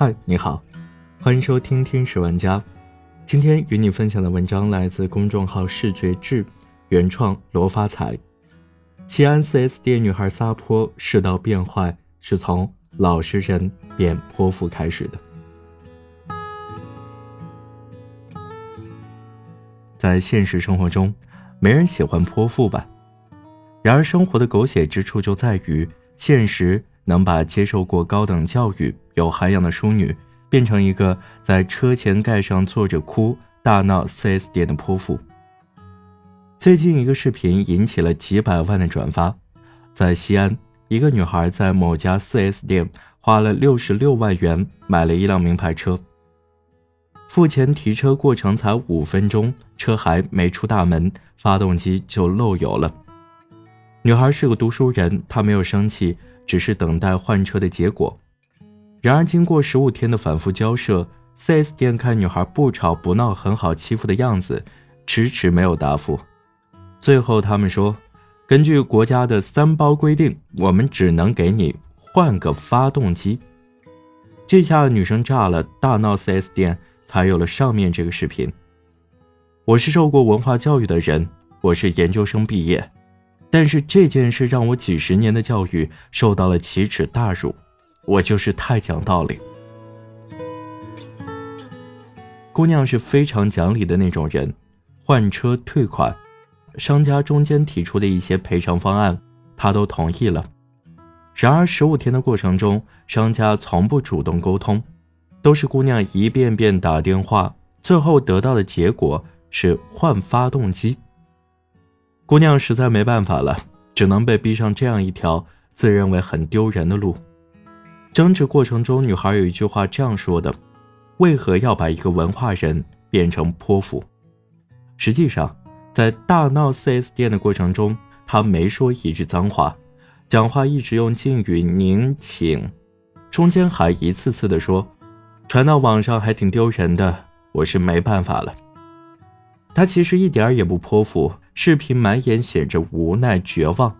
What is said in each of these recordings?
嗨，你好，欢迎收听《天使玩家》。今天与你分享的文章来自公众号“视觉志”，原创罗发财。西安 4S 店女孩撒泼，世道变坏，是从老实人变泼妇开始的。在现实生活中，没人喜欢泼妇吧？然而，生活的狗血之处就在于，现实能把接受过高等教育、有涵养的淑女，变成一个在车前盖上坐着哭、大闹 4S 店的泼妇。最近一个视频引起了几百万的转发，在西安，一个女孩在某家 4S 店花了六十六万元买了一辆名牌车，付钱提车过程才五分钟，车还没出大门，发动机就漏油了。女孩是个读书人，她没有生气，只是等待换车的结果。然而，经过十五天的反复交涉，4S 店看女孩不吵不闹、很好欺负的样子，迟迟没有答复。最后，他们说：“根据国家的三包规定，我们只能给你换个发动机。”这下女生炸了，大闹 4S 店，才有了上面这个视频。我是受过文化教育的人，我是研究生毕业。但是这件事让我几十年的教育受到了奇耻大辱，我就是太讲道理。姑娘是非常讲理的那种人，换车退款，商家中间提出的一些赔偿方案，她都同意了。然而十五天的过程中，商家从不主动沟通，都是姑娘一遍遍打电话，最后得到的结果是换发动机。姑娘实在没办法了，只能被逼上这样一条自认为很丢人的路。争执过程中，女孩有一句话这样说的：“为何要把一个文化人变成泼妇？”实际上，在大闹 4S 店的过程中，她没说一句脏话，讲话一直用敬语“您请”，中间还一次次的说：“传到网上还挺丢人的，我是没办法了。”她其实一点也不泼妇。视频满眼写着无奈绝望，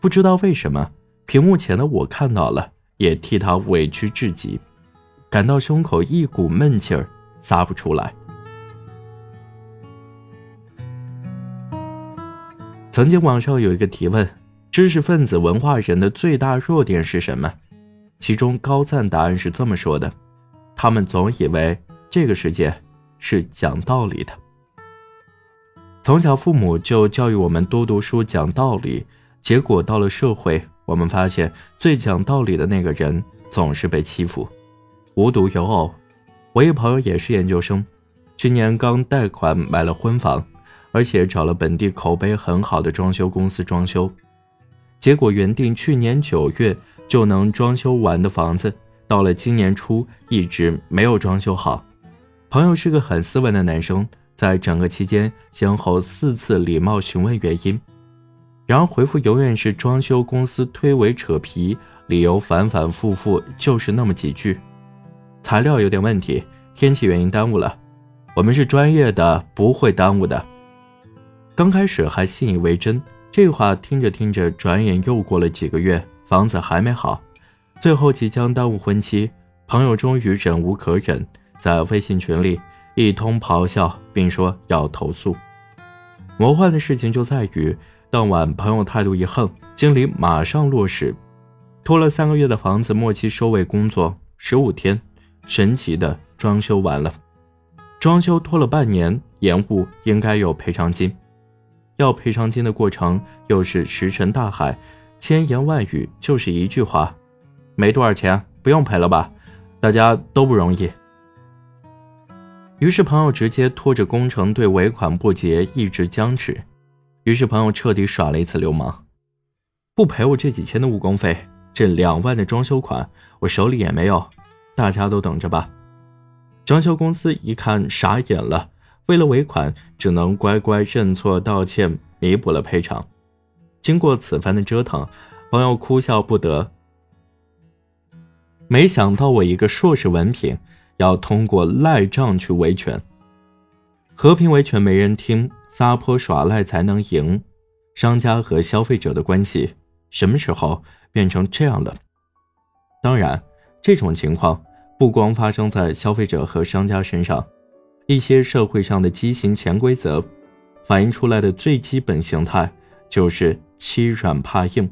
不知道为什么，屏幕前的我看到了，也替他委屈至极，感到胸口一股闷气儿撒不出来。曾经网上有一个提问：知识分子、文化人的最大弱点是什么？其中高赞答案是这么说的：他们总以为这个世界是讲道理的。从小父母就教育我们多读书、讲道理，结果到了社会，我们发现最讲道理的那个人总是被欺负。无独有偶，我一朋友也是研究生，去年刚贷款买了婚房，而且找了本地口碑很好的装修公司装修，结果原定去年九月就能装修完的房子，到了今年初一直没有装修好。朋友是个很斯文的男生。在整个期间，先后四次礼貌询问原因，然后回复永远是装修公司推诿扯皮，理由反反复复，就是那么几句。材料有点问题，天气原因耽误了。我们是专业的，不会耽误的。刚开始还信以为真，这话听着听着，转眼又过了几个月，房子还没好，最后即将耽误婚期，朋友终于忍无可忍，在微信群里。一通咆哮，并说要投诉。魔幻的事情就在于，当晚朋友态度一横，经理马上落实，拖了三个月的房子末期收尾工作十五天，神奇的装修完了。装修拖了半年，延误应该有赔偿金，要赔偿金的过程又是石沉大海，千言万语就是一句话：没多少钱，不用赔了吧？大家都不容易。于是朋友直接拖着工程队尾款不结，一直僵持。于是朋友彻底耍了一次流氓，不赔我这几千的误工费，这两万的装修款我手里也没有，大家都等着吧。装修公司一看傻眼了，为了尾款，只能乖乖认错道歉，弥补了赔偿。经过此番的折腾，朋友哭笑不得。没想到我一个硕士文凭。要通过赖账去维权，和平维权没人听，撒泼耍赖才能赢。商家和消费者的关系什么时候变成这样了？当然，这种情况不光发生在消费者和商家身上，一些社会上的畸形潜规则，反映出来的最基本形态就是欺软怕硬，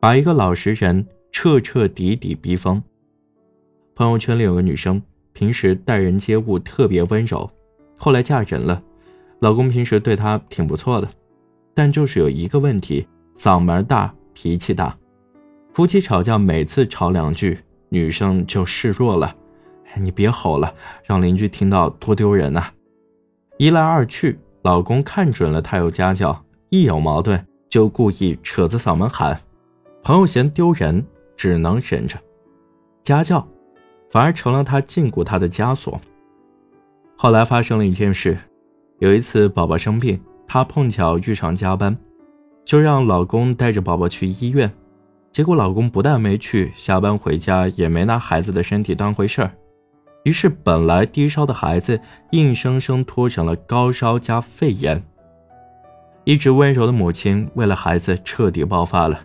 把一个老实人彻彻底底逼疯。朋友圈里有个女生，平时待人接物特别温柔，后来嫁人了，老公平时对她挺不错的，但就是有一个问题，嗓门大，脾气大，夫妻吵架每次吵两句。女生就示弱了，你别吼了，让邻居听到多丢人呐！一来二去，老公看准了她有家教，一有矛盾就故意扯着嗓门喊。朋友嫌丢人，只能忍着。家教，反而成了他禁锢他的枷锁。后来发生了一件事，有一次宝宝生病，她碰巧遇上加班，就让老公带着宝宝去医院。结果老公不但没去，下班回家也没拿孩子的身体当回事儿，于是本来低烧的孩子硬生生拖成了高烧加肺炎。一直温柔的母亲为了孩子彻底爆发了，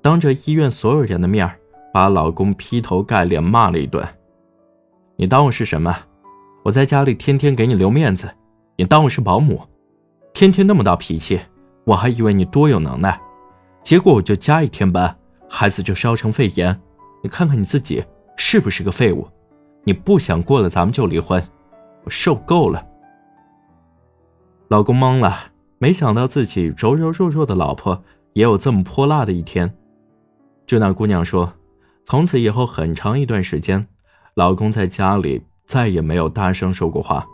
当着医院所有人的面把老公劈头盖脸骂了一顿：“你当我是什么？我在家里天天给你留面子，你当我是保姆？天天那么大脾气，我还以为你多有能耐，结果我就加一天班。”孩子就烧成肺炎，你看看你自己是不是个废物？你不想过了，咱们就离婚。我受够了。老公懵了，没想到自己柔柔弱弱的老婆也有这么泼辣的一天。就那姑娘说，从此以后很长一段时间，老公在家里再也没有大声说过话。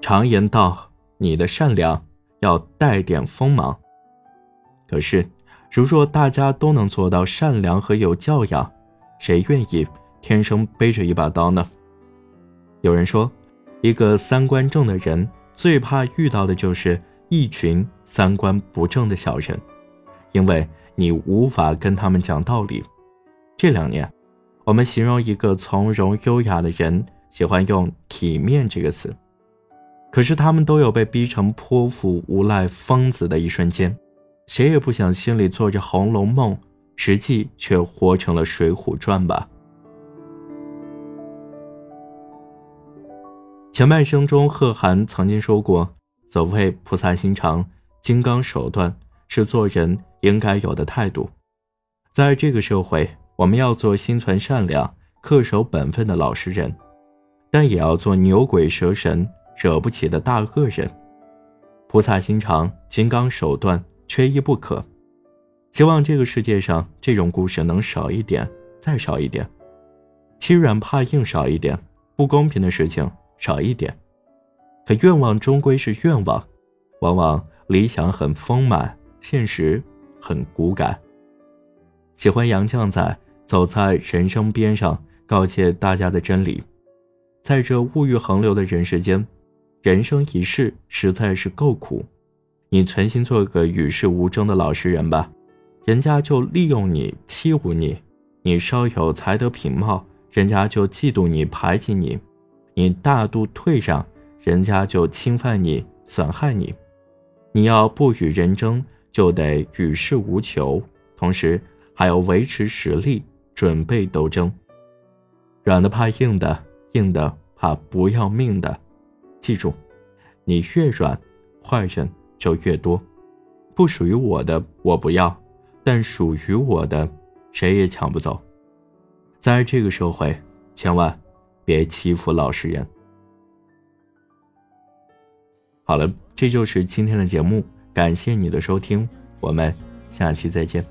常言道，你的善良。要带点锋芒。可是，如若大家都能做到善良和有教养，谁愿意天生背着一把刀呢？有人说，一个三观正的人最怕遇到的就是一群三观不正的小人，因为你无法跟他们讲道理。这两年，我们形容一个从容优雅的人，喜欢用“体面”这个词。可是他们都有被逼成泼妇、无赖、疯子的一瞬间，谁也不想心里做着《红楼梦》，实际却活成了《水浒传》吧。前半生中，贺涵曾经说过：“所谓菩萨心肠、金刚手段，是做人应该有的态度。”在这个社会，我们要做心存善良、恪守本分的老实人，但也要做牛鬼蛇神。惹不起的大恶人，菩萨心肠、金刚手段，缺一不可。希望这个世界上这种故事能少一点，再少一点；欺软怕硬少一点，不公平的事情少一点。可愿望终归是愿望，往往理想很丰满，现实很骨感。喜欢杨绛在《走在人生边上》告诫大家的真理：在这物欲横流的人世间。人生一世实在是够苦，你存心做个与世无争的老实人吧，人家就利用你欺侮你；你稍有才德品貌，人家就嫉妒你排挤你；你大度退让，人家就侵犯你损害你。你要不与人争，就得与世无求，同时还要维持实力，准备斗争。软的怕硬的，硬的怕不要命的。记住，你越软，坏人就越多。不属于我的我不要，但属于我的，谁也抢不走。在这个社会，千万别欺负老实人。好了，这就是今天的节目，感谢你的收听，我们下期再见。